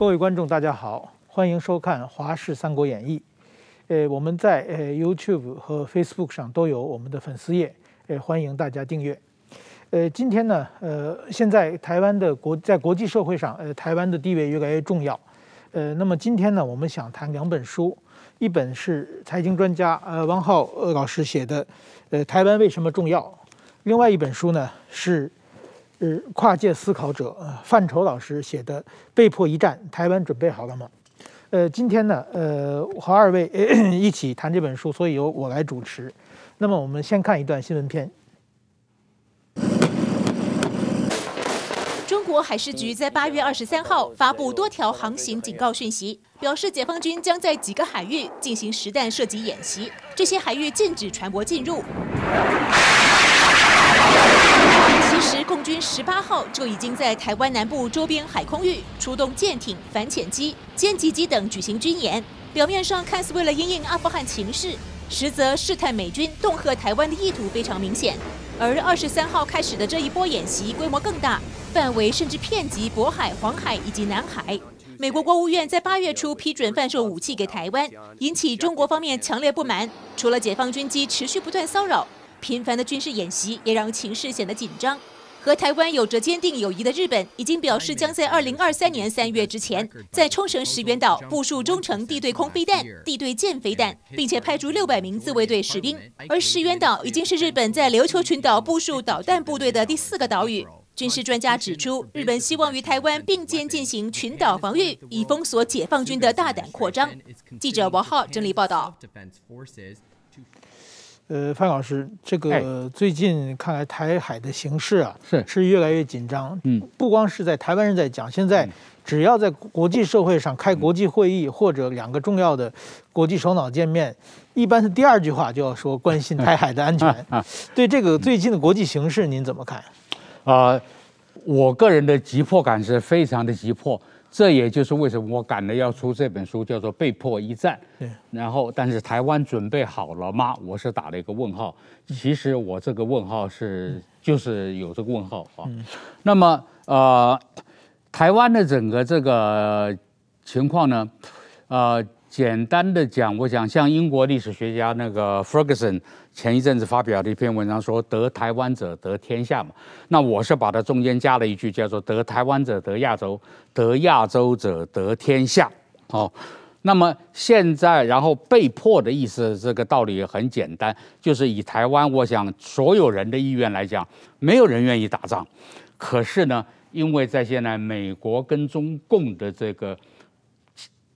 各位观众，大家好，欢迎收看《华视三国演义》。呃，我们在呃 YouTube 和 Facebook 上都有我们的粉丝页，呃，欢迎大家订阅。呃，今天呢，呃，现在台湾的国在国际社会上，呃，台湾的地位越来越重要。呃，那么今天呢，我们想谈两本书，一本是财经专家呃汪浩呃老师写的，呃，台湾为什么重要？另外一本书呢是。是跨界思考者范畴老师写的《被迫一战》，台湾准备好了吗？呃，今天呢，呃，和二位 一起谈这本书，所以由我来主持。那么，我们先看一段新闻片。中国海事局在八月二十三号发布多条航行警告讯息，表示解放军将在几个海域进行实弹射击演习，这些海域禁止船舶进入。共军十八号就已经在台湾南部周边海空域出动舰艇、反潜机、歼击机等举行军演。表面上看似为了应应阿富汗情势，实则试探美军恫吓台湾的意图非常明显。而二十三号开始的这一波演习规模更大，范围甚至遍及渤海、黄海以及南海。美国国务院在八月初批准贩售武器给台湾，引起中国方面强烈不满。除了解放军机持续不断骚扰。频繁的军事演习也让情势显得紧张。和台湾有着坚定友谊的日本已经表示，将在二零二三年三月之前，在冲绳石垣岛部署中程地对空飞弹、地对舰飞弹，并且派出六百名自卫队士兵。而石垣岛已经是日本在琉球群岛部署导弹部队的第四个岛屿。军事专家指出，日本希望与台湾并肩进行群岛防御，以封锁解放军的大胆扩张。记者王浩整理报道。呃，范老师，这个最近看来台海的形势啊，是是越来越紧张。嗯，不光是在台湾人在讲，现在只要在国际社会上开国际会议或者两个重要的国际首脑见面，一般是第二句话就要说关心台海的安全 啊。对这个最近的国际形势，您怎么看？啊，我个人的急迫感是非常的急迫。这也就是为什么我赶着要出这本书，叫做《被迫一战》。然后，但是台湾准备好了吗？我是打了一个问号。其实我这个问号是就是有这个问号啊。那么，呃，台湾的整个这个情况呢，呃。简单的讲，我想像英国历史学家那个 Ferguson 前一阵子发表的一篇文章说“得台湾者得天下”嘛，那我是把它中间加了一句叫做“得台湾者得亚洲，得亚洲者得天下”。哦，那么现在然后被迫的意思，这个道理很简单，就是以台湾，我想所有人的意愿来讲，没有人愿意打仗，可是呢，因为在现在美国跟中共的这个。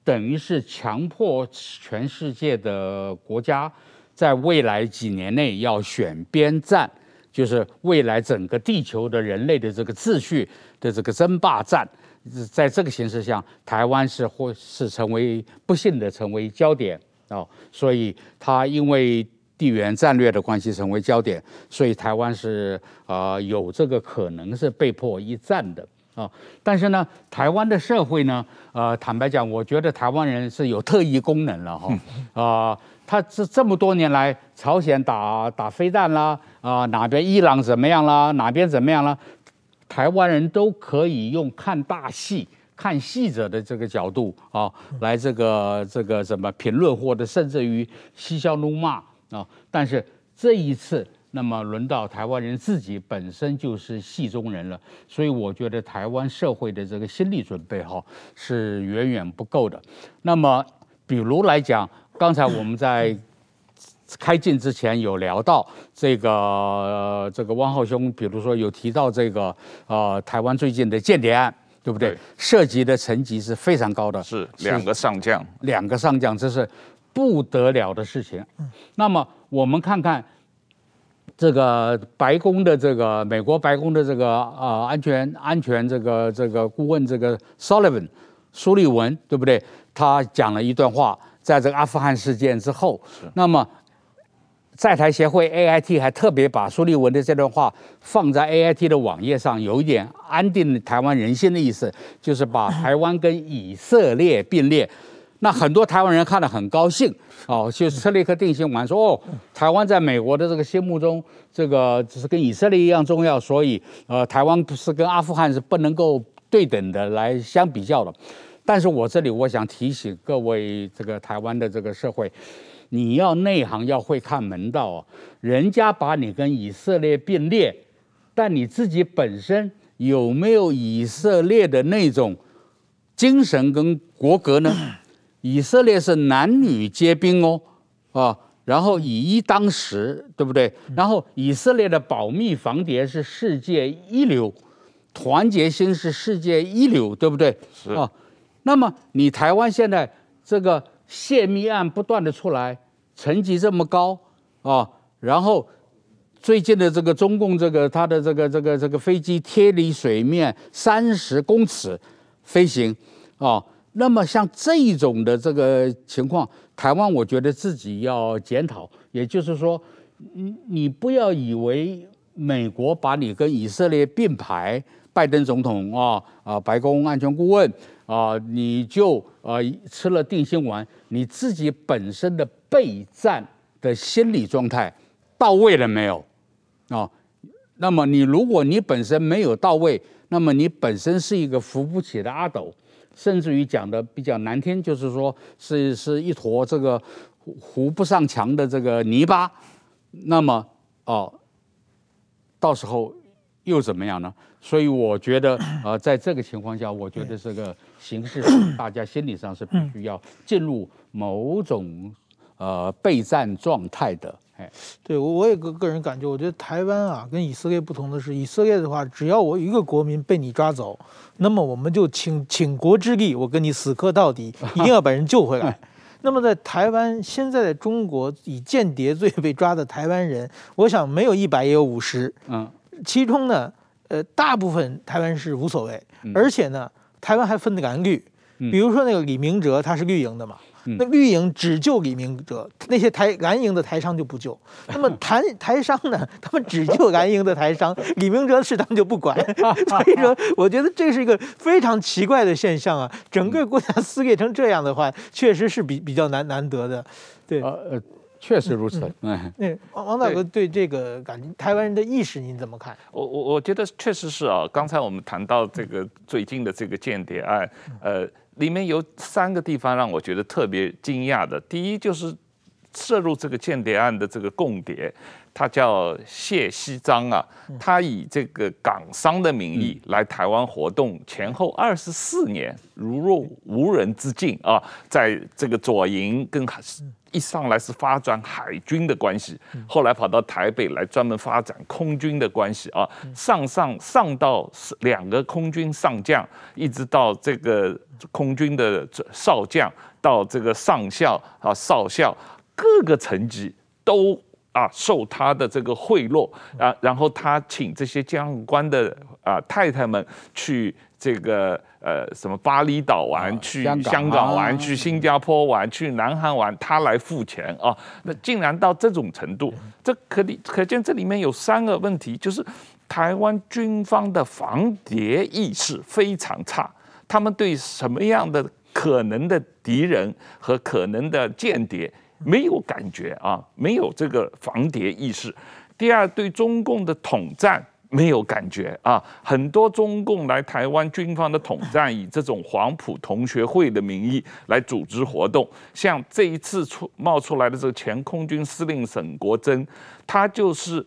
等于是强迫全世界的国家在未来几年内要选边站，就是未来整个地球的人类的这个秩序的这个争霸战，在这个形势下，台湾是或是成为不幸的成为焦点哦，所以它因为地缘战略的关系成为焦点，所以台湾是啊有这个可能是被迫一战的。啊，但是呢，台湾的社会呢，呃，坦白讲，我觉得台湾人是有特异功能了哈。啊、呃，他这这么多年来，朝鲜打打飞弹啦，啊、哪边伊朗怎么样啦，哪边怎么样啦，台湾人都可以用看大戏、看戏者的这个角度啊，来这个这个怎么评论，或者甚至于嬉笑怒骂啊。但是这一次。那么轮到台湾人自己本身就是戏中人了，所以我觉得台湾社会的这个心理准备哈是远远不够的。那么，比如来讲，刚才我们在开镜之前有聊到这个、呃、这个汪浩兄，比如说有提到这个呃台湾最近的间谍案，对不对？对，涉及的层级是非常高的，是两个上将，两个上将，这是不得了的事情。那么我们看看。这个白宫的这个美国白宫的这个呃安全安全这个这个顾问这个 Sullivan 苏利文对不对？他讲了一段话，在这个阿富汗事件之后，那么在台协会 AIT 还特别把苏利文的这段话放在 AIT 的网页上，有一点安定台湾人心的意思，就是把 台湾跟以色列并列。那很多台湾人看了很高兴，哦，就是车立刻定心丸说，哦，台湾在美国的这个心目中，这个只是跟以色列一样重要，所以，呃，台湾不是跟阿富汗是不能够对等的来相比较的。但是我这里我想提醒各位这个台湾的这个社会，你要内行，要会看门道啊。人家把你跟以色列并列，但你自己本身有没有以色列的那种精神跟国格呢？以色列是男女皆兵哦，啊，然后以一当十，对不对？然后以色列的保密防谍是世界一流，团结心是世界一流，对不对？是啊。那么你台湾现在这个泄密案不断的出来，层级这么高啊，然后最近的这个中共这个它的这个这个这个飞机贴离水面三十公尺飞行啊。那么像这种的这个情况，台湾我觉得自己要检讨，也就是说，你你不要以为美国把你跟以色列并排，拜登总统啊啊，白宫安全顾问啊，你就啊吃了定心丸，你自己本身的备战的心理状态到位了没有啊？那么你如果你本身没有到位，那么你本身是一个扶不起的阿斗。甚至于讲的比较难听，就是说是是一坨这个糊不上墙的这个泥巴，那么哦，到时候又怎么样呢？所以我觉得 呃，在这个情况下，我觉得这个形势上，大家心理上是必须要进入某种呃备战状态的。哎，对我我也个个人感觉，我觉得台湾啊跟以色列不同的是，以色列的话，只要我一个国民被你抓走，那么我们就倾倾国之力，我跟你死磕到底，一定要把人救回来。那么在台湾，现在的中国以间谍罪被抓的台湾人，我想没有一百也有五十。嗯，其中呢，呃，大部分台湾是无所谓，而且呢，台湾还分的蓝绿，比如说那个李明哲，他是绿营的嘛。那绿营只救李明哲，那些台蓝营的台商就不救。那么台台商呢？他们只救蓝营的台商，李明哲是他们就不管。所以说，我觉得这是一个非常奇怪的现象啊！整个国家撕裂成这样的话，确实是比比较难难得的。对，呃，确实如此。嗯，那王王大哥对这个感觉，台湾人的意识您怎么看？我我我觉得确实是啊。刚才我们谈到这个最近的这个间谍案，呃。里面有三个地方让我觉得特别惊讶的。第一就是涉入这个间谍案的这个共谍，他叫谢锡章啊，他以这个港商的名义来台湾活动，前后二十四年如若无人之境啊，在这个左营跟。一上来是发展海军的关系，后来跑到台北来专门发展空军的关系啊，上上上到两个空军上将，一直到这个空军的少将，到这个上校啊少校，各个层级都啊受他的这个贿赂啊，然后他请这些将官的啊太太们去这个。呃，什么巴厘岛玩，去香港玩，去新加坡玩，去南韩玩，他来付钱啊？那竟然到这种程度，这可以可见这里面有三个问题，就是台湾军方的防谍意识非常差，他们对什么样的可能的敌人和可能的间谍没有感觉啊，没有这个防谍意识。第二，对中共的统战。没有感觉啊！很多中共来台湾军方的统战，以这种黄埔同学会的名义来组织活动。像这一次出冒出来的这个前空军司令沈国珍，他就是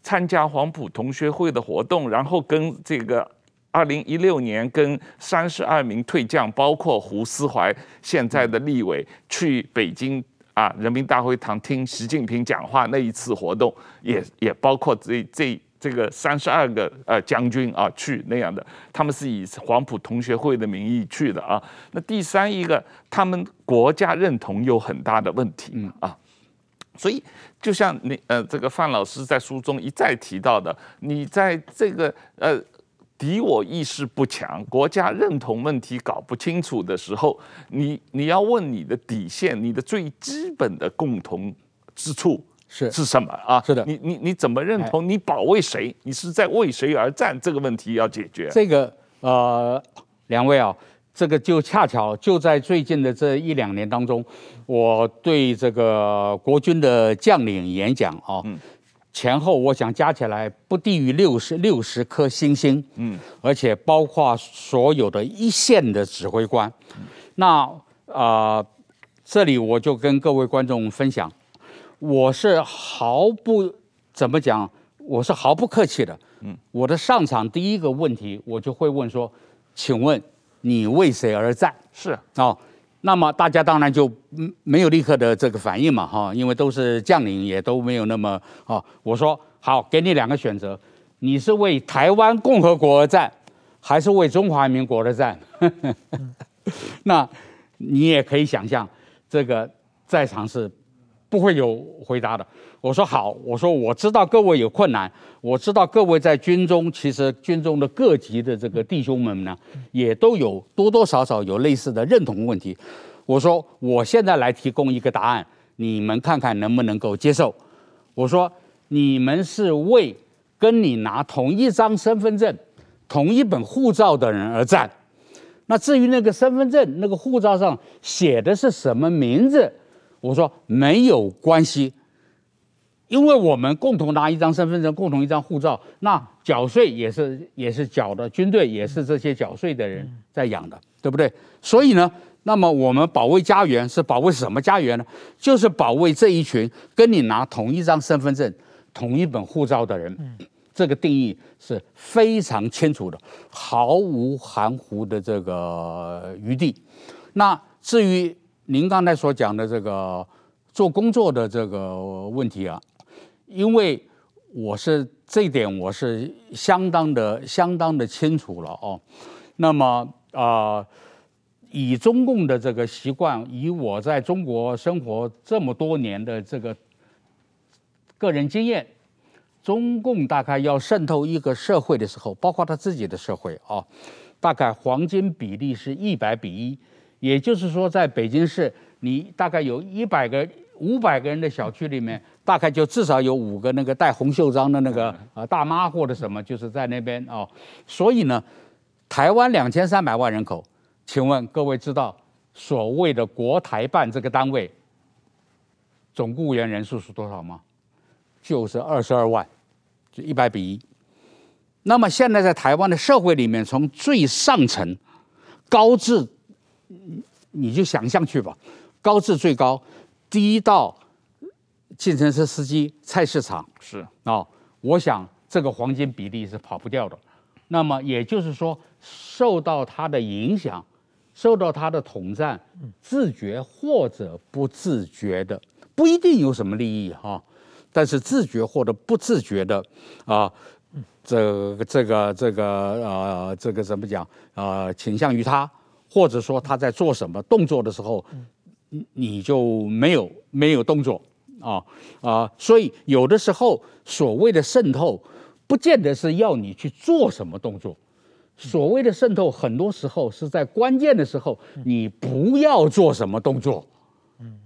参加黄埔同学会的活动，然后跟这个二零一六年跟三十二名退将，包括胡思怀现在的立委，去北京啊人民大会堂听习近平讲话那一次活动，也也包括这这。这个三十二个呃将军啊去那样的，他们是以黄埔同学会的名义去的啊。那第三一个，他们国家认同有很大的问题啊。所以就像你呃这个范老师在书中一再提到的，你在这个呃敌我意识不强、国家认同问题搞不清楚的时候，你你要问你的底线，你的最基本的共同之处。是是什么啊？是的，你你你怎么认同？你保卫谁？你是在为谁而战？这个问题要解决。这个呃，两位啊，这个就恰巧就在最近的这一两年当中，我对这个国军的将领演讲啊，前后我想加起来不低于六十六十颗星星，嗯，而且包括所有的一线的指挥官。那啊、呃，这里我就跟各位观众分享，我是毫不怎么讲，我是毫不客气的。嗯，我的上场第一个问题，我就会问说，请问你为谁而战？是啊。哦那么大家当然就没有立刻的这个反应嘛，哈，因为都是将领，也都没有那么啊。我说好，给你两个选择，你是为台湾共和国而战，还是为中华民国而战？那你也可以想象，这个在场是不会有回答的。我说好，我说我知道各位有困难，我知道各位在军中，其实军中的各级的这个弟兄们呢，也都有多多少少有类似的认同问题。我说我现在来提供一个答案，你们看看能不能够接受。我说你们是为跟你拿同一张身份证、同一本护照的人而战。那至于那个身份证、那个护照上写的是什么名字，我说没有关系。因为我们共同拿一张身份证，共同一张护照，那缴税也是也是缴的，军队也是这些缴税的人在养的，对不对？所以呢，那么我们保卫家园是保卫什么家园呢？就是保卫这一群跟你拿同一张身份证、同一本护照的人。这个定义是非常清楚的，毫无含糊的这个余地。那至于您刚才所讲的这个做工作的这个问题啊。因为我是这点，我是相当的、相当的清楚了哦。那么啊、以中共的这个习惯，以我在中国生活这么多年的这个个人经验，中共大概要渗透一个社会的时候，包括他自己的社会啊、哦，大概黄金比例是一百比一，也就是说，在北京市，你大概有一百个、五百个人的小区里面。大概就至少有五个那个戴红袖章的那个呃大妈或者什么，就是在那边哦。所以呢，台湾两千三百万人口，请问各位知道所谓的国台办这个单位总雇员人数是多少吗？就是二十二万，就一百比一。那么现在在台湾的社会里面，从最上层高至，你就想象去吧，高至最高，低到。计程车司机、菜市场是啊、哦，我想这个黄金比例是跑不掉的。那么也就是说，受到它的影响，受到它的统战，自觉或者不自觉的，不一定有什么利益哈、哦，但是自觉或者不自觉的啊，这个这个这个呃，这个怎么讲啊、呃？倾向于他，或者说他在做什么动作的时候，你就没有没有动作。啊啊，所以有的时候所谓的渗透，不见得是要你去做什么动作。所谓的渗透，很多时候是在关键的时候，你不要做什么动作。嗯，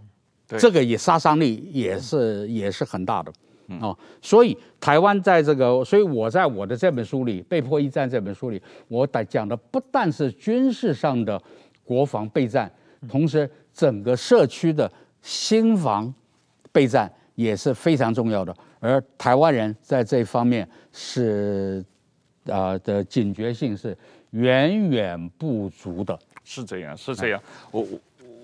这个也杀伤力也是也是很大的。啊，所以台湾在这个，所以我在我的这本书里《被迫一战》这本书里，我讲的不但是军事上的国防备战，同时整个社区的新防。备战也是非常重要的，而台湾人在这方面是，啊、的警觉性是远远不足的。是这样，是这样。我我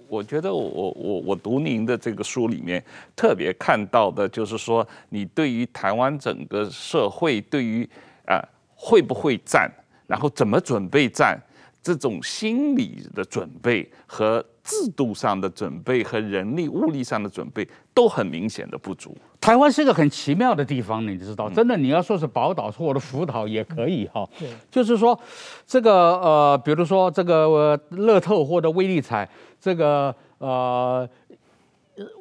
我觉得我我我读您的这个书里面特别看到的就是说，你对于台湾整个社会对于啊、会不会战，然后怎么准备战，这种心理的准备和。制度上的准备和人力物力上的准备都很明显的不足。台湾是一个很奇妙的地方，你知道，真的，你要说是宝岛或者福岛也可以哈。对，就是说，这个呃，比如说这个乐透或者威力彩，这个呃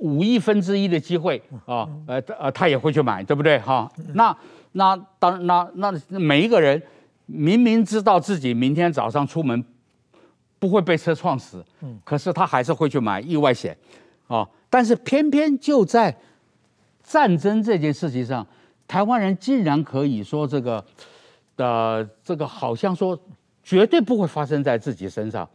五亿分之一的机会啊，呃呃，他也会去买，对不对哈？那那当那那每一个人明明知道自己明天早上出门。不会被车撞死，可是他还是会去买意外险，啊！但是偏偏就在战争这件事情上，台湾人竟然可以说这个，呃，这个好像说绝对不会发生在自己身上，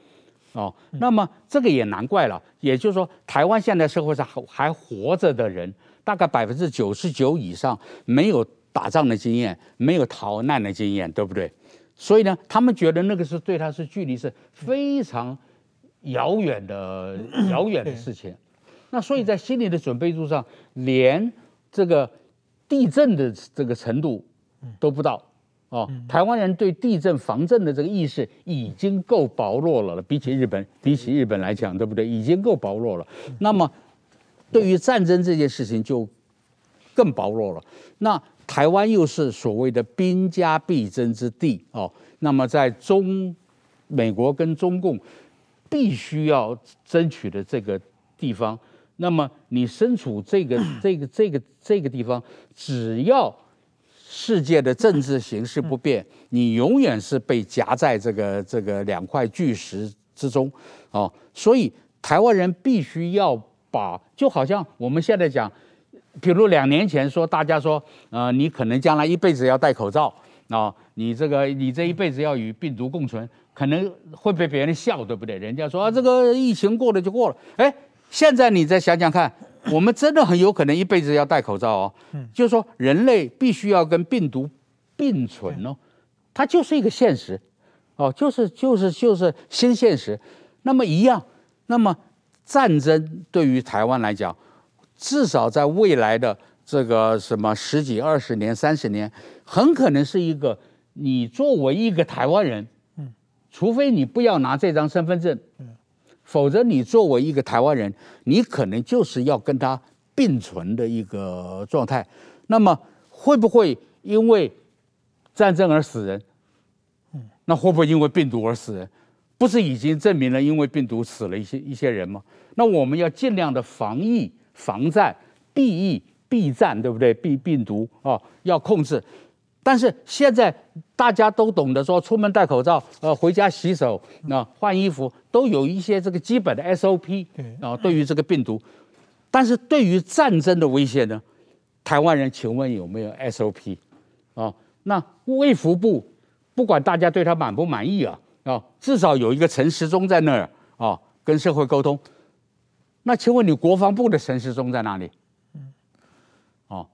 哦，那么这个也难怪了。也就是说，台湾现在社会上还还活着的人，大概百分之九十九以上没有打仗的经验，没有逃难的经验，对不对？所以呢，他们觉得那个是对他是距离是非常遥远的遥远的事情。那所以在心理的准备度上，连这个地震的这个程度都不到。哦，台湾人对地震防震的这个意识已经够薄弱了了，比起日本，比起日本来讲，对不对？已经够薄弱了。那么，对于战争这件事情就更薄弱了。那台湾又是所谓的兵家必争之地哦。那么，在中美国跟中共必须要争取的这个地方，那么你身处这个这个这个这个地方，只要。世界的政治形势不变，你永远是被夹在这个这个两块巨石之中，哦，所以台湾人必须要把，就好像我们现在讲，比如两年前说，大家说，呃，你可能将来一辈子要戴口罩，啊，你这个你这一辈子要与病毒共存，可能会被别人笑，对不对？人家说啊，这个疫情过了就过了，哎，现在你再想想看。我们真的很有可能一辈子要戴口罩哦，嗯就是说人类必须要跟病毒并存哦，它就是一个现实，哦，就是就是就是新现实。那么一样，那么战争对于台湾来讲，至少在未来的这个什么十几、二十年、三十年，很可能是一个你作为一个台湾人，嗯除非你不要拿这张身份证。嗯否则，你作为一个台湾人，你可能就是要跟他并存的一个状态。那么，会不会因为战争而死人？那会不会因为病毒而死人？不是已经证明了因为病毒死了一些一些人吗？那我们要尽量的防疫、防战、避疫、避战，对不对？避病毒啊，要控制。但是现在大家都懂得说，出门戴口罩，呃，回家洗手，那换衣服都有一些这个基本的 SOP 啊。对于这个病毒，但是对于战争的威胁呢，台湾人请问有没有 SOP 啊？那卫福部不管大家对他满不满意啊啊，至少有一个陈时中在那儿啊，跟社会沟通。那请问你国防部的陈时中在哪里哦？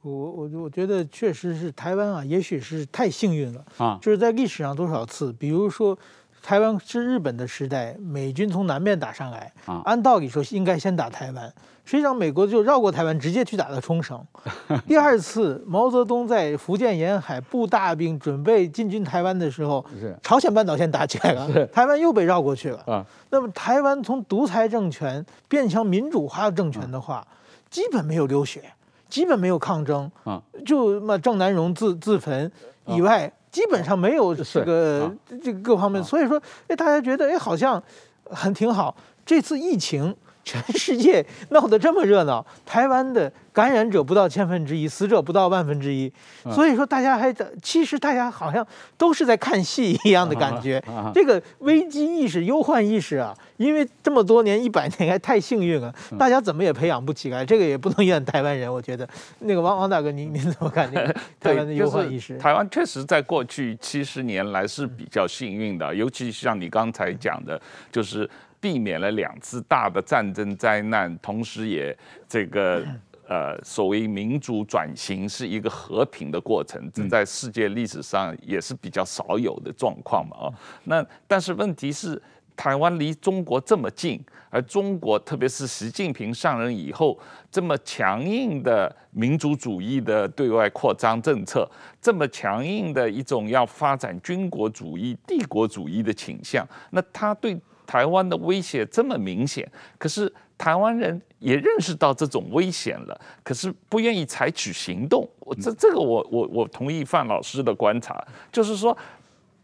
我我我觉得确实是台湾啊，也许是太幸运了啊！就是在历史上多少次，比如说台湾是日本的时代，美军从南面打上来啊，按道理说应该先打台湾，实际上美国就绕过台湾，直接去打了冲绳。第二次毛泽东在福建沿海布大兵准备进军台湾的时候，朝鲜半岛先打起来了，台湾又被绕过去了啊。那么台湾从独裁政权变成民主化政权的话，基本没有流血。基本没有抗争啊，就那么郑南榕自自焚以外，基本上没有这个这个各方面，所以说，哎，大家觉得哎好像很挺好。这次疫情，全世界闹得这么热闹，台湾的感染者不到千分之一，死者不到万分之一，所以说大家还在，其实大家好像都是在看戏一样的感觉。这个危机意识、忧患意识啊，因为这么多年、一百年还太幸运了，大家怎么也培养不起来。这个也不能怨台湾人，我觉得。那个王王大哥，您您 怎么看这个台湾的忧患意识？台湾确实在过去七十年来是比较幸运的，尤其像你刚才讲的，就是。避免了两次大的战争灾难，同时也这个 呃所谓民主转型是一个和平的过程，这在世界历史上也是比较少有的状况嘛啊。那但是问题是，台湾离中国这么近，而中国特别是习近平上任以后，这么强硬的民族主义的对外扩张政策，这么强硬的一种要发展军国主义、帝国主义的倾向，那他对。台湾的威胁这么明显，可是台湾人也认识到这种危险了，可是不愿意采取行动。我这这个我我我同意范老师的观察，就是说，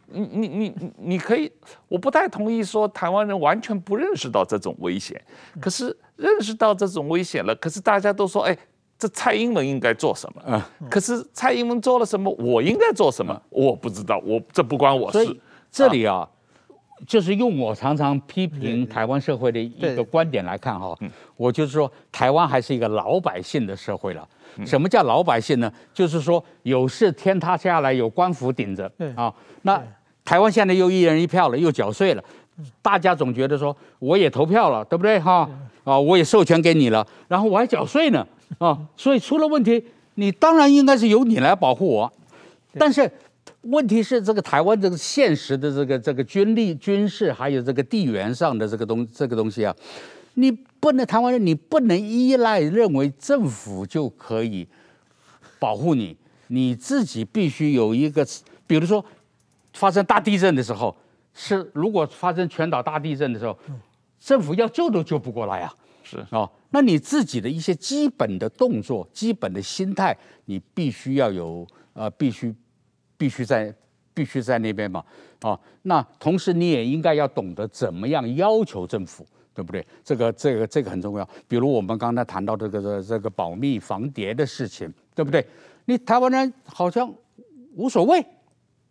你你你你可以，我不太同意说台湾人完全不认识到这种危险，可是认识到这种危险了，可是大家都说，哎，这蔡英文应该做什么？可是蔡英文做了什么？我应该做什么？我不知道，我这不关我事。这里啊。就是用我常常批评台湾社会的一个观点来看哈，我就是说台湾还是一个老百姓的社会了。什么叫老百姓呢？就是说有事天塌下来有官府顶着。啊。那台湾现在又一人一票了，又缴税了，大家总觉得说我也投票了，对不对？哈？啊，我也授权给你了，然后我还缴税呢。啊，所以出了问题，你当然应该是由你来保护我。但是问题是，这个台湾这个现实的这个这个军力、军事还有这个地缘上的这个东这个东西啊，你不能台湾人，你不能依赖认为政府就可以保护你，你自己必须有一个，比如说发生大地震的时候。是，如果发生全岛大地震的时候，政府要救都救不过来啊！是啊、哦，那你自己的一些基本的动作、基本的心态，你必须要有，呃，必须必须在必须在那边嘛，啊、哦，那同时你也应该要懂得怎么样要求政府，对不对？这个这个这个很重要。比如我们刚才谈到这个这这个保密防谍的事情，对不对？你台湾人好像无所谓，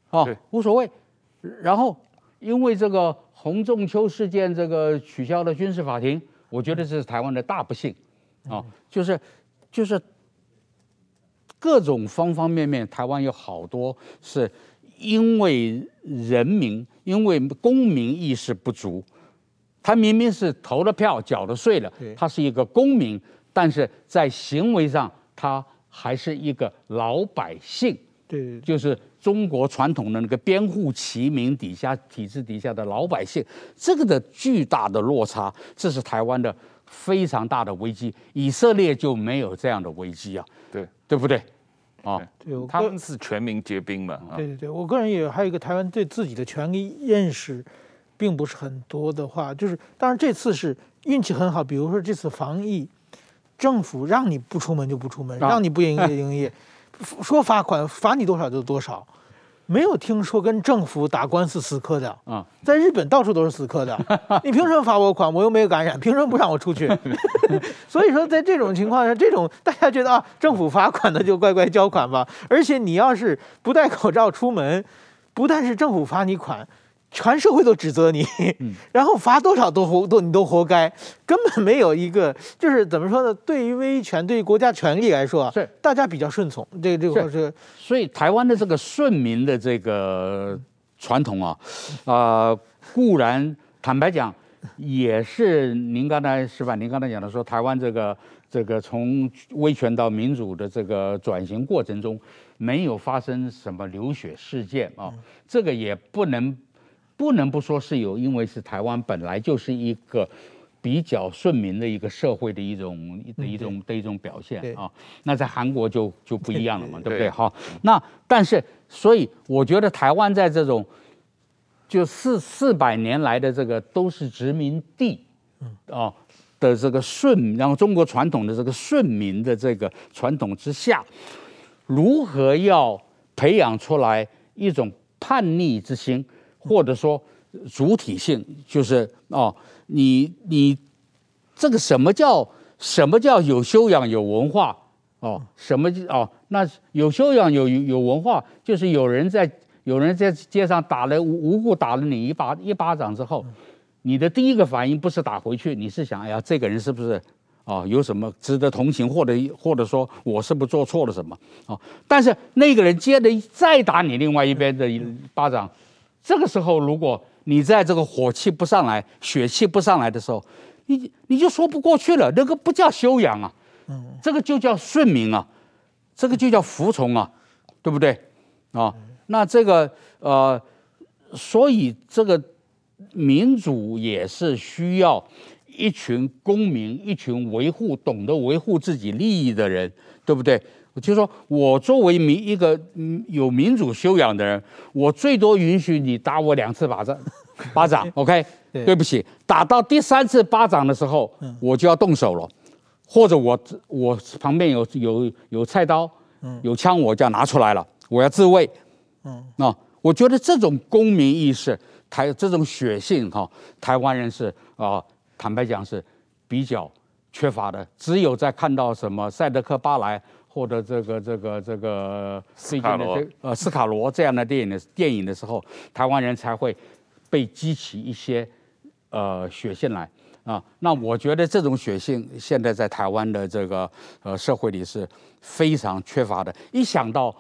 啊、哦，无所谓，然后。因为这个洪仲秋事件，这个取消了军事法庭，我觉得这是台湾的大不幸，啊，就是就是各种方方面面，台湾有好多是因为人民，因为公民意识不足，他明明是投了票、缴了税了，他是一个公民，但是在行为上他还是一个老百姓，对，就是。中国传统的那个编户齐民底下体制底下的老百姓，这个的巨大的落差，这是台湾的非常大的危机。以色列就没有这样的危机啊，对对不对？啊，对，他们是全民皆兵嘛。对对对，我个人也还有一个台湾对自己的权利认识，并不是很多的话，就是当然这次是运气很好，比如说这次防疫，政府让你不出门就不出门，让你不营业营业。说罚款罚你多少就多少，没有听说跟政府打官司死磕的啊，在日本到处都是死磕的。你凭什么罚我款？我又没有感染，凭什么不让我出去？所以说，在这种情况下，这种大家觉得啊，政府罚款的就乖乖交款吧。而且你要是不戴口罩出门，不但是政府罚你款。全社会都指责你，然后罚多少都活都你都活该，根本没有一个就是怎么说呢？对于威权，对于国家权力来说，是大家比较顺从。这个这个是，所以台湾的这个顺民的这个传统啊，啊、呃，固然坦白讲，也是您刚才是吧？您刚才讲的说，台湾这个这个从威权到民主的这个转型过程中，没有发生什么流血事件啊，这个也不能。不能不说是有，因为是台湾本来就是一个比较顺民的一个社会的一种的一种的一种表现啊。那在韩国就就不一样了嘛，对不对？好，那但是所以我觉得台湾在这种就四四百年来的这个都是殖民地啊的这个顺，然后中国传统的这个顺民的这个传统之下，如何要培养出来一种叛逆之心？或者说主体性，就是哦，你你这个什么叫什么叫有修养有文化哦？什么哦？那有修养有有文化，就是有人在有人在街上打了无故打了你一巴一巴掌之后，你的第一个反应不是打回去，你是想哎呀，这个人是不是哦有什么值得同情，或者或者说我是不是做错了什么哦？但是那个人接着再打你另外一边的一巴掌。这个时候，如果你在这个火气不上来、血气不上来的时候，你你就说不过去了。那个不叫修养啊，这个就叫顺民啊，这个就叫服从啊，对不对？啊，那这个呃，所以这个民主也是需要一群公民、一群维护、懂得维护自己利益的人，对不对？就说，我作为民一个有民主修养的人，我最多允许你打我两次巴掌，巴掌，OK？对，对不起，打到第三次巴掌的时候，我就要动手了，或者我我旁边有有有菜刀，有枪，我就要拿出来了，我要自卫。嗯，那我觉得这种公民意识，台这种血性哈，台湾人是啊，坦白讲是比较缺乏的，只有在看到什么赛德克巴莱。或者这个这个这个最近的这呃斯卡罗这样的电影的电影的时候，台湾人才会被激起一些呃血性来啊。那我觉得这种血性现在在台湾的这个呃社会里是非常缺乏的。一想到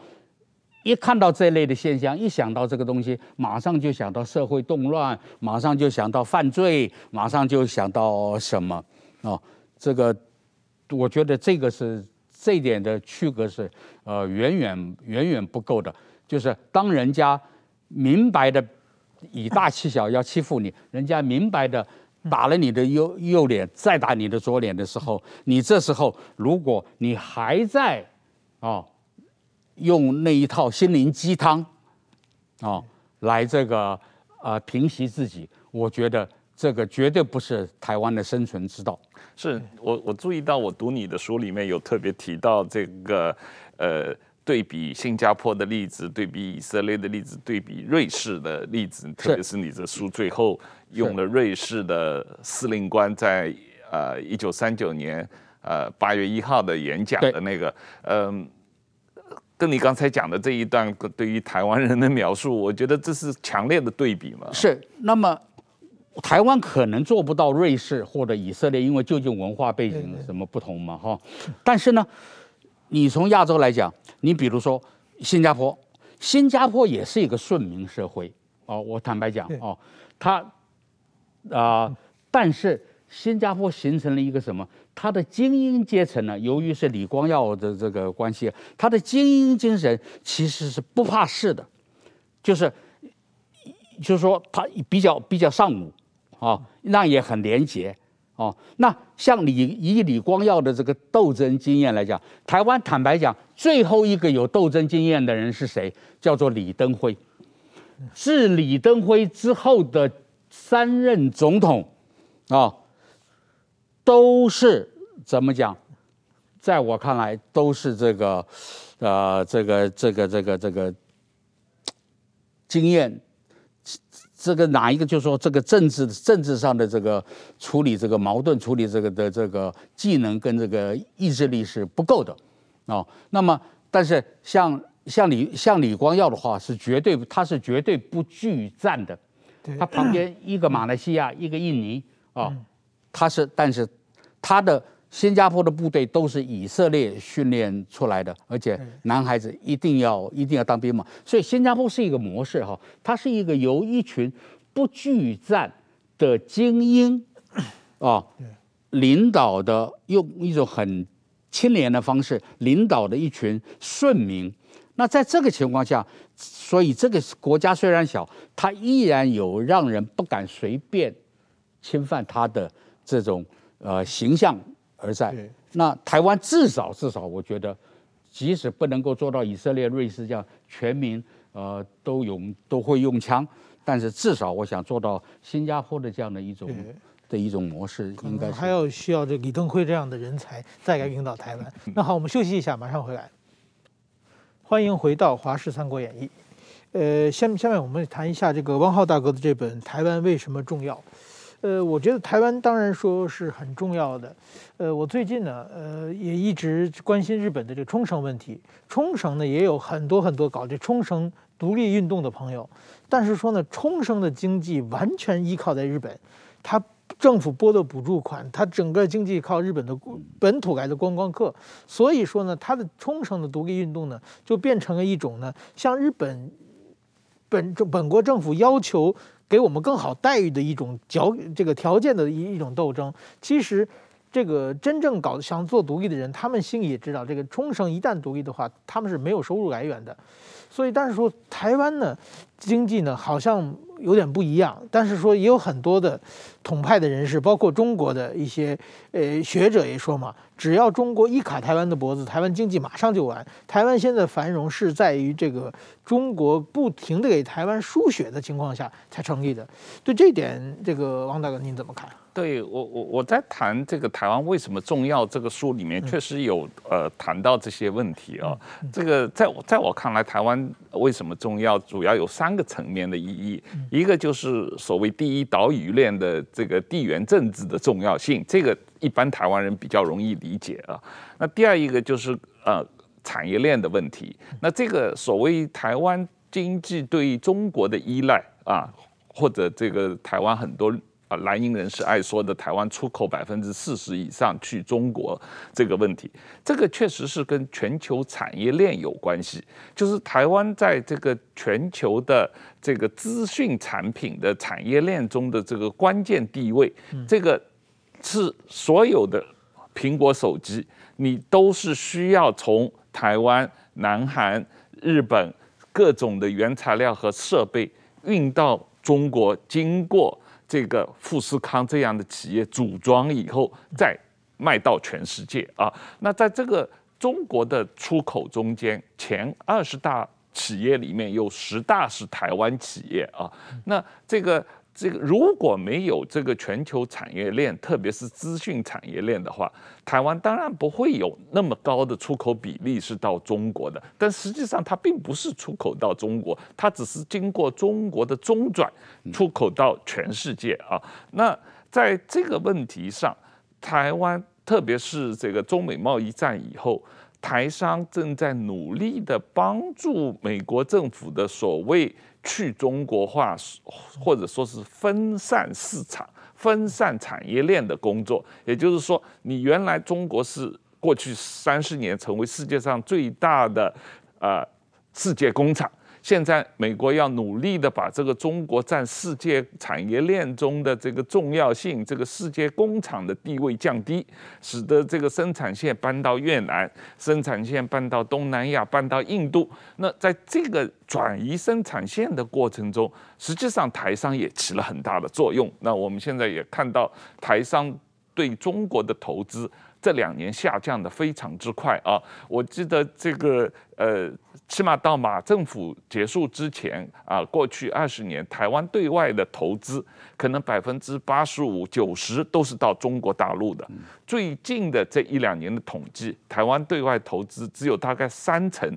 一看到这类的现象，一想到这个东西，马上就想到社会动乱，马上就想到犯罪，马上就想到什么啊，这个我觉得这个是这一点的区隔是呃远远远远不够的。就是当人家明白的以大欺小要欺负你，人家明白的打了你的右右脸，再打你的左脸的时候，你这时候如果你还在啊。用那一套心灵鸡汤，啊，来这个呃平息自己，我觉得这个绝对不是台湾的生存之道。是我我注意到，我读你的书里面有特别提到这个呃对比新加坡的例子，对比以色列的例子，对比瑞士的例子，特别是你的书最后用了瑞士的司令官在呃一九三九年呃八月一号的演讲的那个嗯。呃跟你刚才讲的这一段对于台湾人的描述，我觉得这是强烈的对比嘛。是，那么台湾可能做不到瑞士或者以色列，因为究竟文化背景什么不同嘛，哈。但是呢，你从亚洲来讲，你比如说新加坡，新加坡也是一个顺民社会哦。我坦白讲哦，他啊、呃，但是。新加坡形成了一个什么？它的精英阶层呢？由于是李光耀的这个关系，他的精英精神其实是不怕事的，就是，就是说他比较比较尚武哦，那也很廉洁哦。那像李以李光耀的这个斗争经验来讲，台湾坦白讲，最后一个有斗争经验的人是谁？叫做李登辉。是李登辉之后的三任总统啊。都是怎么讲？在我看来，都是这个，呃，这个这个这个这个经验，这个哪一个就是说这个政治政治上的这个处理这个矛盾、处理这个的这个技能跟这个意志力是不够的啊、哦。那么，但是像像李像李光耀的话，是绝对他是绝对不惧战的。他旁边一个马来西亚，一个印尼啊。哦他是，但是他的新加坡的部队都是以色列训练出来的，而且男孩子一定要一定要当兵嘛。所以新加坡是一个模式哈，它是一个由一群不惧战的精英啊领导的，用一种很清廉的方式领导的一群顺民。那在这个情况下，所以这个国家虽然小，它依然有让人不敢随便侵犯它的。这种呃形象而在，那台湾至少至少，我觉得，即使不能够做到以色列、瑞士这样全民呃都用都会用枪，但是至少我想做到新加坡的这样的一种的一种模式，应该是还要需要这李登辉这样的人才再来领导台湾。那好，我们休息一下，马上回来。欢迎回到《华视三国演义》。呃，下面下面我们谈一下这个汪浩大哥的这本《台湾为什么重要》。呃，我觉得台湾当然说是很重要的。呃，我最近呢，呃，也一直关心日本的这个冲绳问题。冲绳呢，也有很多很多搞这冲绳独立运动的朋友。但是说呢，冲绳的经济完全依靠在日本，它政府拨的补助款，它整个经济靠日本的本土来的观光客。所以说呢，它的冲绳的独立运动呢，就变成了一种呢，向日本本本国政府要求。给我们更好待遇的一种条这个条件的一一种斗争，其实这个真正搞想做独立的人，他们心里也知道，这个冲绳一旦独立的话，他们是没有收入来源的。所以，但是说台湾呢，经济呢好像有点不一样，但是说也有很多的统派的人士，包括中国的一些呃学者也说嘛，只要中国一卡台湾的脖子，台湾经济马上就完。台湾现在繁荣是在于这个中国不停的给台湾输血的情况下才成立的。对这一点，这个王大哥您怎么看？对我，我我在谈这个台湾为什么重要这个书里面确实有呃谈到这些问题啊。这个在我在我看来，台湾为什么重要，主要有三个层面的意义。一个就是所谓第一岛屿链的这个地缘政治的重要性，这个一般台湾人比较容易理解啊。那第二一个就是呃产业链的问题。那这个所谓台湾经济对中国的依赖啊，或者这个台湾很多。啊蓝营人士爱说的台湾出口百分之四十以上去中国这个问题，这个确实是跟全球产业链有关系。就是台湾在这个全球的这个资讯产品的产业链中的这个关键地位，这个是所有的苹果手机，你都是需要从台湾、南韩、日本各种的原材料和设备运到中国，经过这个富士康这样的企业组装以后，再卖到全世界啊。那在这个中国的出口中间，前二十大企业里面有十大是台湾企业啊。那这个。这个如果没有这个全球产业链，特别是资讯产业链的话，台湾当然不会有那么高的出口比例是到中国的。但实际上，它并不是出口到中国，它只是经过中国的中转出口到全世界啊。那在这个问题上，台湾特别是这个中美贸易战以后，台商正在努力的帮助美国政府的所谓。去中国化，或者说是分散市场、分散产业链的工作，也就是说，你原来中国是过去三十年成为世界上最大的呃世界工厂。现在美国要努力的把这个中国占世界产业链中的这个重要性，这个世界工厂的地位降低，使得这个生产线搬到越南，生产线搬到东南亚，搬到印度。那在这个转移生产线的过程中，实际上台商也起了很大的作用。那我们现在也看到台商对中国的投资。这两年下降的非常之快啊！我记得这个呃，起码到马政府结束之前啊，过去二十年台湾对外的投资可能百分之八十五、九十都是到中国大陆的。最近的这一两年的统计，台湾对外投资只有大概三成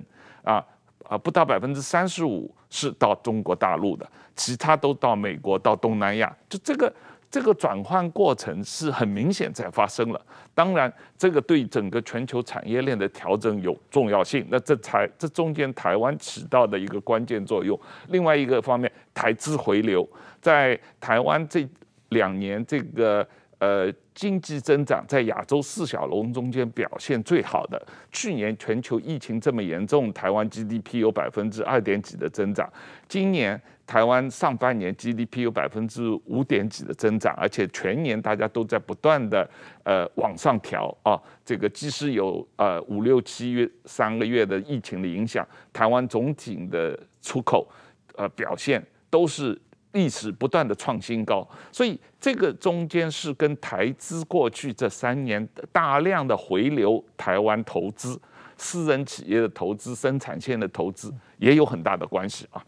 啊啊，不到百分之三十五是到中国大陆的，其他都到美国、到东南亚。就这个。这个转换过程是很明显在发生了，当然，这个对整个全球产业链的调整有重要性。那这才这中间台湾起到的一个关键作用。另外一个方面，台资回流，在台湾这两年这个呃经济增长在亚洲四小龙中间表现最好的。去年全球疫情这么严重，台湾 GDP 有百分之二点几的增长，今年。台湾上半年 GDP 有百分之五点几的增长，而且全年大家都在不断的呃往上调啊。这个即使有呃五六七月三个月的疫情的影响，台湾总体的出口呃表现都是历史不断的创新高。所以这个中间是跟台资过去这三年大量的回流台湾投资、私人企业的投资、生产线的投资也有很大的关系啊。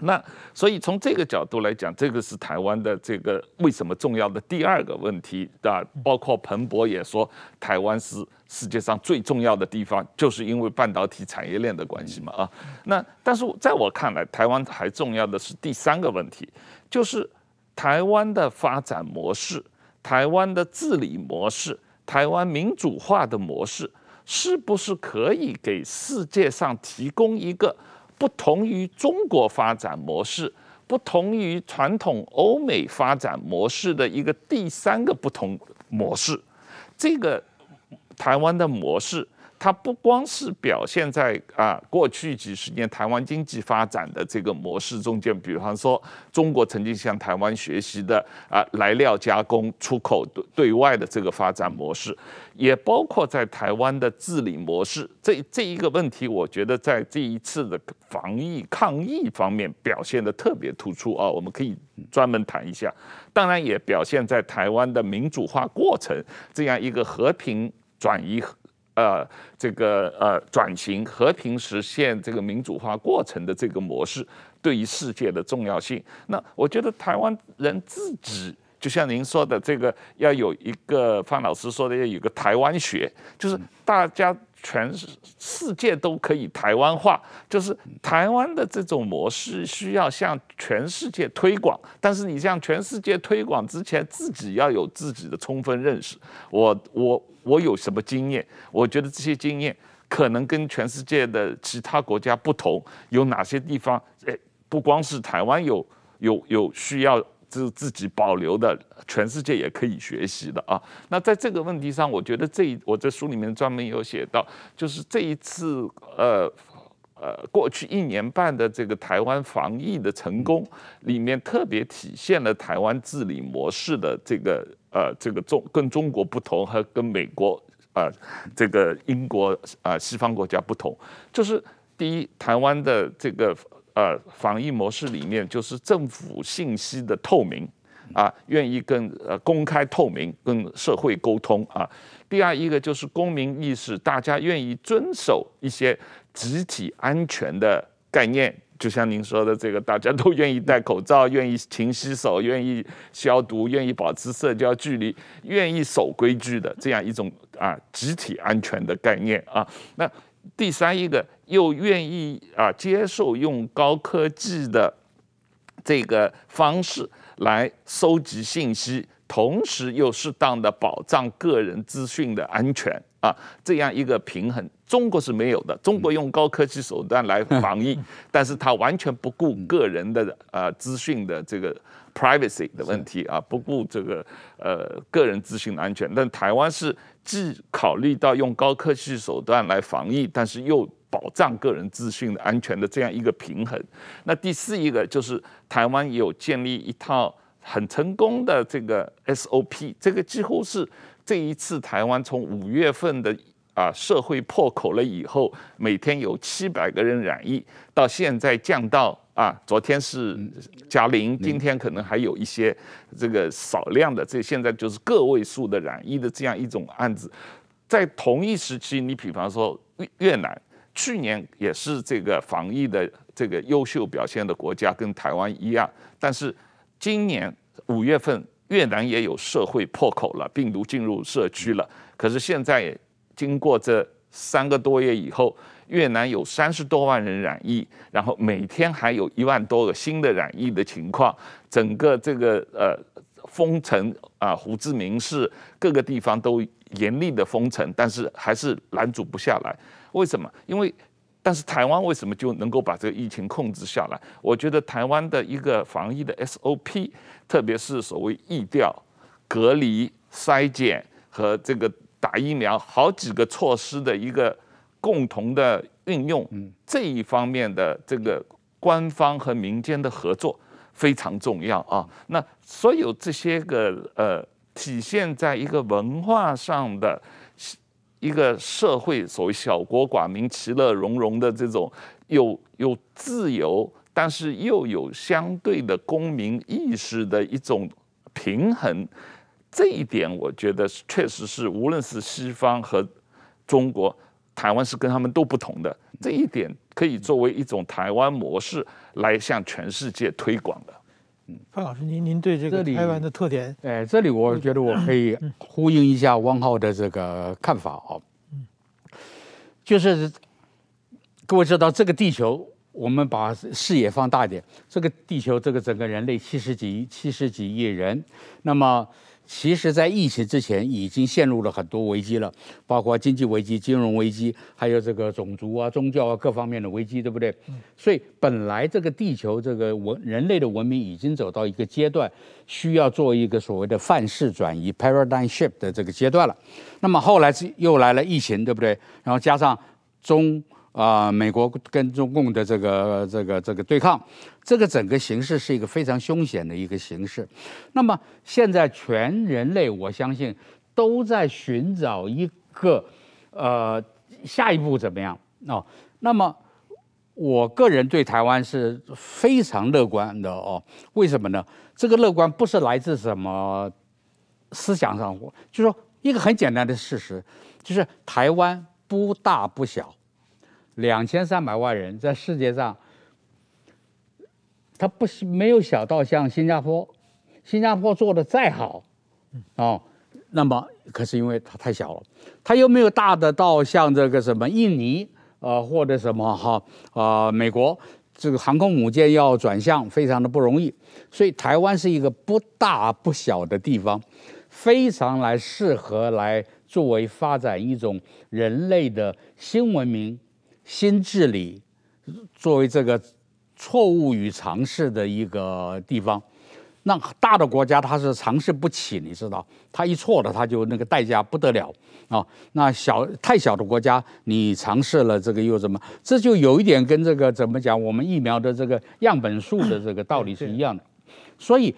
那所以从这个角度来讲，这个是台湾的这个为什么重要的第二个问题啊，包括彭博也说，台湾是世界上最重要的地方，就是因为半导体产业链的关系嘛啊。那但是在我看来，台湾还重要的是第三个问题，就是台湾的发展模式、台湾的治理模式、台湾民主化的模式，是不是可以给世界上提供一个？不同于中国发展模式，不同于传统欧美发展模式的一个第三个不同模式，这个台湾的模式。它不光是表现在啊过去几十年台湾经济发展的这个模式中间，比方说中国曾经向台湾学习的啊来料加工出口对对外的这个发展模式，也包括在台湾的治理模式。这这一个问题，我觉得在这一次的防疫抗疫方面表现得特别突出啊，我们可以专门谈一下。当然，也表现在台湾的民主化过程这样一个和平转移。呃，这个呃转型和平实现这个民主化过程的这个模式，对于世界的重要性。那我觉得台湾人自己，就像您说的，这个要有一个范老师说的，要有个台湾学，就是大家。全世界都可以台湾化，就是台湾的这种模式需要向全世界推广。但是你向全世界推广之前，自己要有自己的充分认识。我我我有什么经验？我觉得这些经验可能跟全世界的其他国家不同。有哪些地方？哎，不光是台湾有有有需要自自己保留的，全世界也可以学习的啊。那在这个问题上，我觉得这一我在书里面专门有写到，就是这一次呃。呃，过去一年半的这个台湾防疫的成功，里面特别体现了台湾治理模式的这个呃这个中跟中国不同和跟美国啊、这个英国啊、西方国家不同，就是第一，台湾的这个呃防疫模式里面就是政府信息的透明啊，愿意跟呃公开透明跟社会沟通啊。第二一个就是公民意识，大家愿意遵守一些。集体安全的概念，就像您说的，这个大家都愿意戴口罩，愿意勤洗手，愿意消毒，愿意保持社交距离，愿意守规矩的这样一种啊集体安全的概念啊。那第三一个又愿意啊接受用高科技的这个方式来收集信息，同时又适当的保障个人资讯的安全啊，这样一个平衡。中国是没有的，中国用高科技手段来 防疫，但是它完全不顾个人的呃资讯的这个 privacy 的问题啊，不顾这个呃个人资讯的安全。但台湾是既考虑到用高科技手段来防疫，但是又保障个人资讯的安全的这样一个平衡。那第四一个就是台湾有建立一套很成功的这个 SOP，这个几乎是这一次台湾从五月份的。啊，社会破口了以后，每天有七百个人染疫，到现在降到啊，昨天是加零，今天可能还有一些这个少量的，这现在就是个位数的染疫的这样一种案子。在同一时期，你比方说越南，去年也是这个防疫的这个优秀表现的国家，跟台湾一样，但是今年五月份越南也有社会破口了，病毒进入社区了，可是现在。经过这三个多月以后，越南有三十多万人染疫，然后每天还有一万多个新的染疫的情况，整个这个呃封城啊，胡志明市各个地方都严厉的封城，但是还是拦阻不下来。为什么？因为但是台湾为什么就能够把这个疫情控制下来？我觉得台湾的一个防疫的 SOP，特别是所谓疫调、隔离、筛检和这个。打疫苗，好几个措施的一个共同的运用，这一方面的这个官方和民间的合作非常重要啊。那所有这些个呃，体现在一个文化上的一个社会，所谓小国寡民、其乐融融的这种有有自由，但是又有相对的公民意识的一种平衡。这一点我觉得确实是，无论是西方和中国，台湾是跟他们都不同的。这一点可以作为一种台湾模式来向全世界推广的。嗯，范老师，您您对这个台湾的特点？哎，这里我觉得我可以呼应一下汪浩的这个看法啊。嗯，就是各位知道，这个地球，我们把视野放大一点，这个地球，这个整个人类七十几七十几亿人，那么。其实，在疫情之前已经陷入了很多危机了，包括经济危机、金融危机，还有这个种族啊、宗教啊各方面的危机，对不对？所以，本来这个地球这个文人类的文明已经走到一个阶段，需要做一个所谓的范式转移 （paradigm shift） 的这个阶段了。那么后来又来了疫情，对不对？然后加上中。啊、美国跟中共的这个这个这个对抗，这个整个形势是一个非常凶险的一个形势。那么现在全人类，我相信都在寻找一个呃下一步怎么样哦。那么我个人对台湾是非常乐观的哦。为什么呢？这个乐观不是来自什么思想上，就是说一个很简单的事实，就是台湾不大不小。两千三百万人在世界上，他不是没有小到像新加坡，新加坡做的再好，哦，那么可是因为它太小了，它又没有大的到像这个什么印尼啊、呃、或者什么哈啊、呃、美国这个航空母舰要转向非常的不容易，所以台湾是一个不大不小的地方，非常来适合来作为发展一种人类的新文明。新治理作为这个错误与尝试的一个地方，那大的国家它是尝试不起，你知道，它一错了，它就那个代价不得了啊。那小太小的国家，你尝试了这个又怎么？这就有一点跟这个怎么讲？我们疫苗的这个样本数的这个道理是一样的。所以，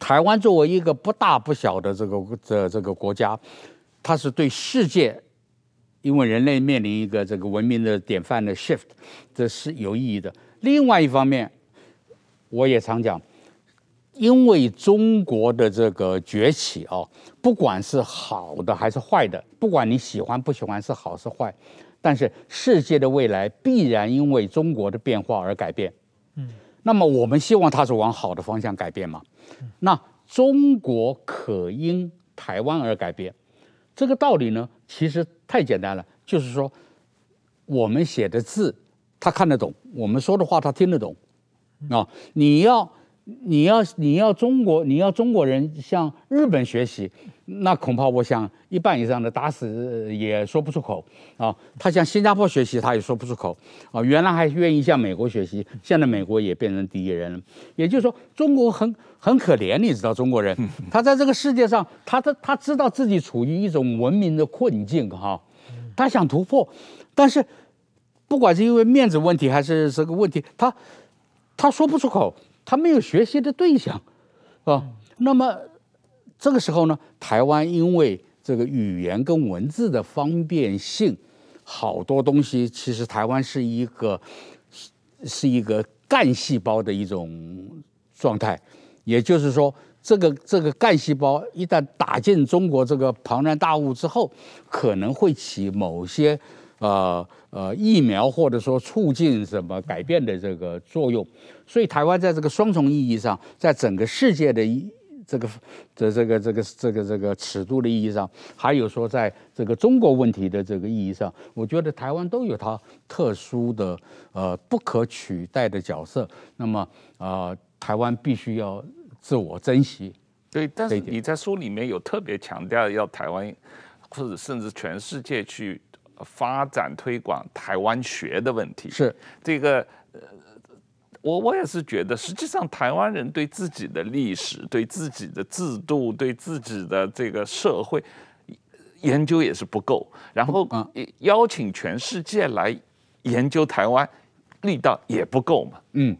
台湾作为一个不大不小的这个这这个国家，它是对世界，因为人类面临一个这个文明的典范的 shift，这是有意义的。另外一方面，我也常讲，因为中国的这个崛起啊，不管是好的还是坏的，不管你喜欢不喜欢是好是坏，但是世界的未来必然因为中国的变化而改变。嗯，那么我们希望它是往好的方向改变嘛？那中国可因台湾而改变，这个道理呢，其实太简单了，就是说我们写的字他看得懂，我们说的话他听得懂。啊、你要，你要，你要中国，你要中国人向日本学习，那恐怕我想一半以上的打死也说不出口啊、哦。他向新加坡学习，他也说不出口啊、哦。原来还愿意向美国学习，现在美国也变成敌人了。也就是说，中国很很可怜，你知道，中国人 他在这个世界上，他他他知道自己处于一种文明的困境哈、哦，他想突破，但是不管是因为面子问题还是这个问题，他。他说不出口，他没有学习的对象，啊，那么这个时候呢，台湾因为这个语言跟文字的方便性，好多东西其实台湾是一个是一个干细胞的一种状态，也就是说，这个这个干细胞一旦打进中国这个庞然大物之后，可能会起某些。呃呃，疫苗或者说促进什么改变的这个作用，所以台湾在这个双重意义上，在整个世界的这个这这个这个这个这个尺度的意义上，还有说在这个中国问题的这个意义上，我觉得台湾都有它特殊的呃不可取代的角色。那么啊、呃，台湾必须要自我珍惜。对，但是你在书里面有特别强调要台湾或者甚至全世界去。发展推广台湾学的问题是这个，呃，我我也是觉得，实际上台湾人对自己的历史、对自己的制度、对自己的这个社会研究也是不够，然后邀请全世界来研究台湾，力道也不够嘛。嗯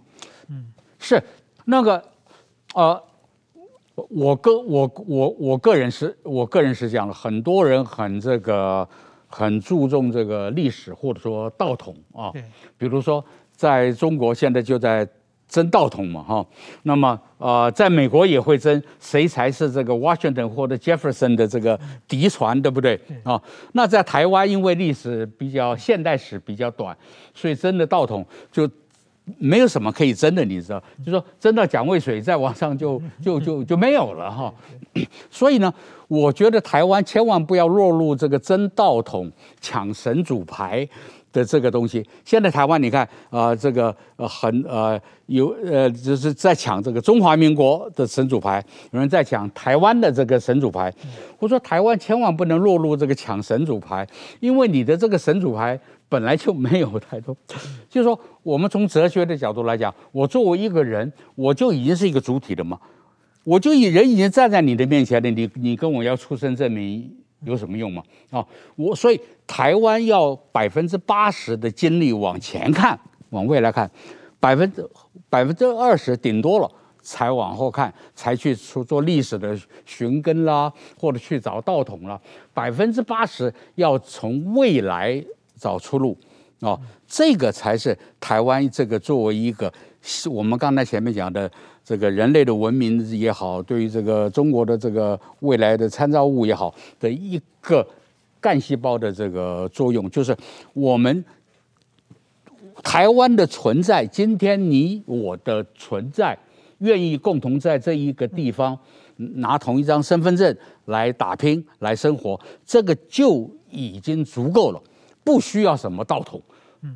嗯，是那个呃，我个我我我个人是我个人是这样的，很多人很这个。很注重这个历史或者说道统啊，比如说在中国现在就在争道统嘛哈，那么呃，在美国也会争谁才是这个 Washington 或者 Jefferson 的这个嫡传，对不对啊？那在台湾因为历史比较现代史比较短，所以争的道统就。没有什么可以争的，你知道，就说争到蒋渭水再往上就 就就就没有了哈。所以呢，我觉得台湾千万不要落入这个争道统、抢神主牌的这个东西。现在台湾你看啊、呃，这个呃很呃有呃就是在抢这个中华民国的神主牌，有人在抢台湾的这个神主牌。我说台湾千万不能落入这个抢神主牌，因为你的这个神主牌。本来就没有太多，就是说，我们从哲学的角度来讲，我作为一个人，我就已经是一个主体了嘛，我就以人已经站在你的面前了，你你跟我要出生证明有什么用嘛？啊，我所以台湾要百分之八十的精力往前看，往未来看，百分之百分之二十顶多了才往后看，才去出做历史的寻根啦，或者去找道统啦，百分之八十要从未来。找出路，哦，这个才是台湾这个作为一个，我们刚才前面讲的这个人类的文明也好，对于这个中国的这个未来的参照物也好的一个干细胞的这个作用，就是我们台湾的存在，今天你我的存在，愿意共同在这一个地方拿同一张身份证来打拼来生活，这个就已经足够了。不需要什么道统，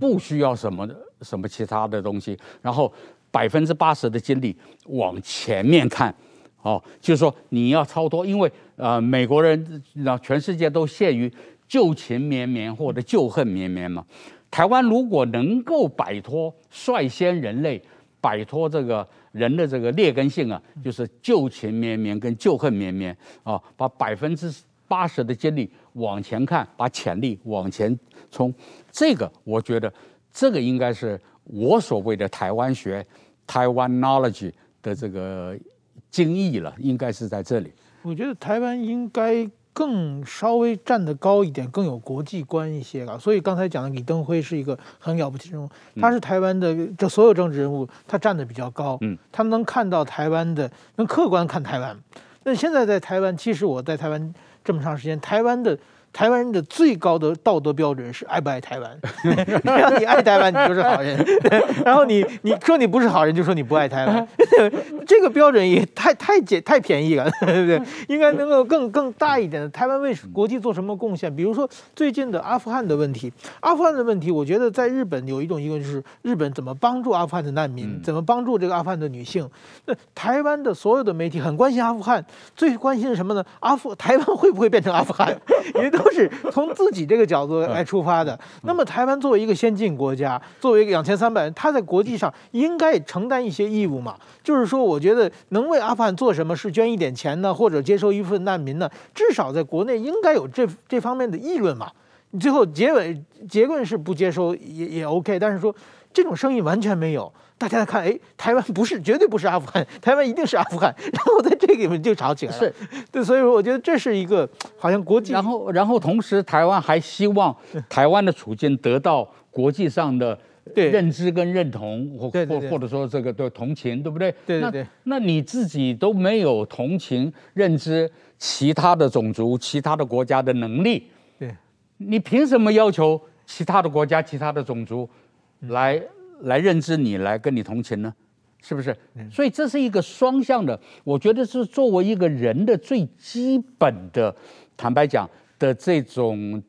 不需要什么什么其他的东西，然后百分之八十的精力往前面看，哦，就是说你要超脱，因为呃美国人让全世界都陷于旧情绵绵或者旧恨绵绵嘛。台湾如果能够摆脱率先人类，摆脱这个人的这个劣根性啊，就是旧情绵绵跟旧恨绵绵啊，把百分之八十的精力往前看，把潜力往前冲。这个我觉得，这个应该是我所谓的台湾学、台湾 knowledge 的这个精义了，应该是在这里。我觉得台湾应该。更稍微站得高一点，更有国际观一些了。所以刚才讲的李登辉是一个很了不起的人物，他是台湾的这所有政治人物，他站得比较高，嗯，他们能看到台湾的，能客观看台湾。那现在在台湾，其实我在台湾这么长时间，台湾的。台湾人的最高的道德标准是爱不爱台湾？只要你爱台湾，你就是好人。然后你你说你不是好人，就说你不爱台湾。这个标准也太太简太便宜了，对不对？应该能够更更大一点的。台湾为国际做什么贡献？比如说最近的阿富汗的问题，阿富汗的问题，我觉得在日本有一种疑问，就是日本怎么帮助阿富汗的难民，怎么帮助这个阿富汗的女性？那台湾的所有的媒体很关心阿富汗，最关心是什么呢？阿富台湾会不会变成阿富汗？因为都。是从自己这个角度来出发的。那么，台湾作为一个先进国家，作为一个两千三百人，他在国际上应该承担一些义务嘛？就是说，我觉得能为阿富汗做什么，是捐一点钱呢，或者接收一部分难民呢？至少在国内应该有这这方面的议论嘛。你最后结尾结论是不接收也也 OK，但是说这种声音完全没有。大家看，哎，台湾不是，绝对不是阿富汗，台湾一定是阿富汗。然后在这个里面就吵起来了。是，对，所以说我觉得这是一个好像国际。然后，然后同时，台湾还希望台湾的处境得到国际上的认知跟认同，或或或者说这个的同情，对不对？对对对。那那你自己都没有同情、认知其他的种族、其他的国家的能力，对，你凭什么要求其他的国家、其他的种族来？来认知你，来跟你同情呢，是不是？所以这是一个双向的。我觉得是作为一个人的最基本的，坦白讲的这种，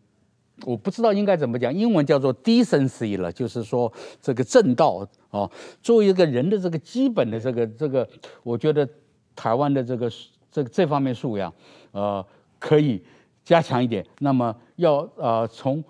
我不知道应该怎么讲，英文叫做 decency 了，就是说这个正道啊。作为一个人的这个基本的这个这个，我觉得台湾的这个这这方面素养，呃，可以加强一点。那么要呃从。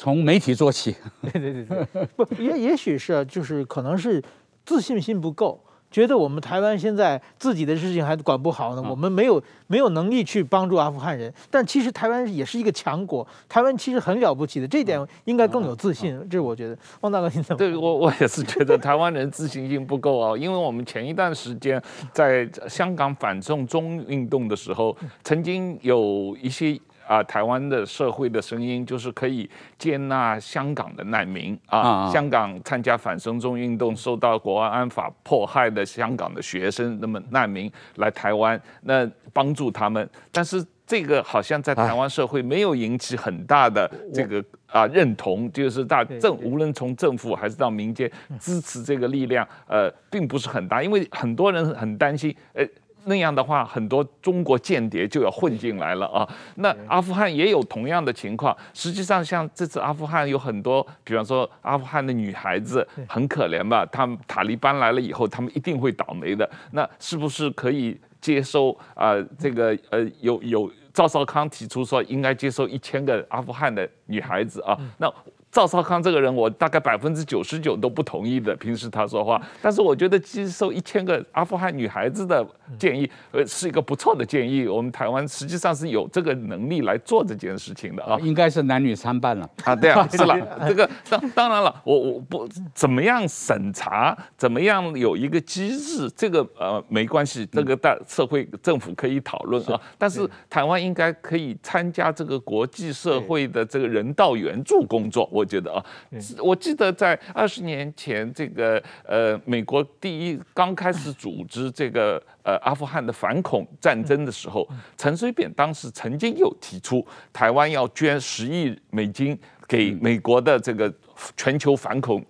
从媒体做起，对对对对，不也也许是就是可能是自信心不够，觉得我们台湾现在自己的事情还管不好呢，我们没有没有能力去帮助阿富汗人。但其实台湾也是一个强国，台湾其实很了不起的，这一点应该更有自信。这是我觉得，汪大哥你怎么？对我我也是觉得台湾人自信心不够啊，因为我们前一段时间在香港反送中运动的时候，曾经有一些。啊，台湾的社会的声音就是可以接纳香港的难民啊，香港参加反送中运动受到国安法迫害的香港的学生，那么难民来台湾，那帮助他们，但是这个好像在台湾社会没有引起很大的这个啊认同，就是大政无论从政府还是到民间支持这个力量，呃，并不是很大，因为很多人很担心，呃。那样的话，很多中国间谍就要混进来了啊。那阿富汗也有同样的情况。实际上，像这次阿富汗有很多，比方说阿富汗的女孩子很可怜吧？他们塔利班来了以后，他们一定会倒霉的。那是不是可以接收啊、呃？这个呃，有有赵少康提出说应该接收一千个阿富汗的女孩子啊？那。赵少康这个人，我大概百分之九十九都不同意的。平时他说话，但是我觉得接受一千个阿富汗女孩子的建议，呃，是一个不错的建议。我们台湾实际上是有这个能力来做这件事情的啊。应该是男女参半了啊，对啊，是了。这个当当然了，我我不怎么样审查，怎么样有一个机制，这个呃没关系，这个大社会政府可以讨论啊。但是台湾应该可以参加这个国际社会的这个人道援助工作。我觉得啊，我记得在二十年前，这个呃，美国第一刚开始组织这个呃阿富汗的反恐战争的时候，陈水扁当时曾经有提出，台湾要捐十亿美金给美国的这个全球反恐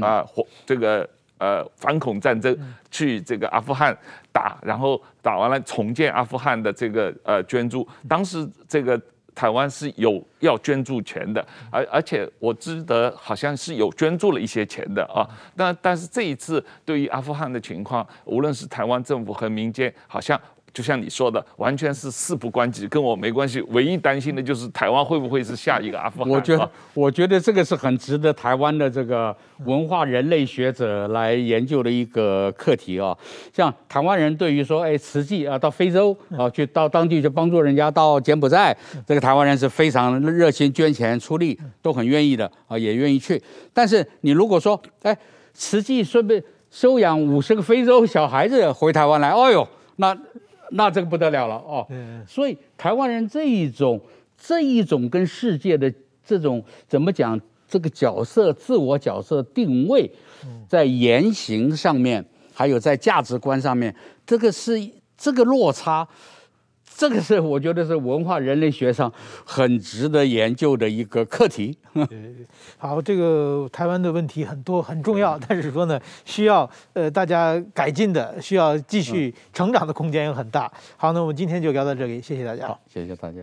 啊，这个呃反恐战争去这个阿富汗打，然后打完了重建阿富汗的这个呃捐助，当时这个。台湾是有要捐助钱的，而而且我记得好像是有捐助了一些钱的啊。那但是这一次对于阿富汗的情况，无论是台湾政府和民间，好像就像你说的，完全是事不关己，跟我没关系。唯一担心的就是台湾会不会是下一个阿富汗？我觉得，我觉得这个是很值得台湾的这个文化人类学者来研究的一个课题啊。像台湾人对于说，哎，慈济啊，到非洲啊，去到当地去帮助人家，到柬埔寨，这个台湾人是非常热心捐钱出力，都很愿意的啊，也愿意去。但是你如果说，哎，慈济顺便收养五十个非洲小孩子回台湾来，哦呦，那。那这个不得了了哦，所以台湾人这一种这一种跟世界的这种怎么讲，这个角色自我角色定位，在言行上面，还有在价值观上面，这个是这个落差。这个是我觉得是文化人类学上很值得研究的一个课题。好，这个台湾的问题很多很重要，但是说呢，需要呃大家改进的，需要继续成长的空间也很大。好，那我们今天就聊到这里，谢谢大家。好，谢谢大家。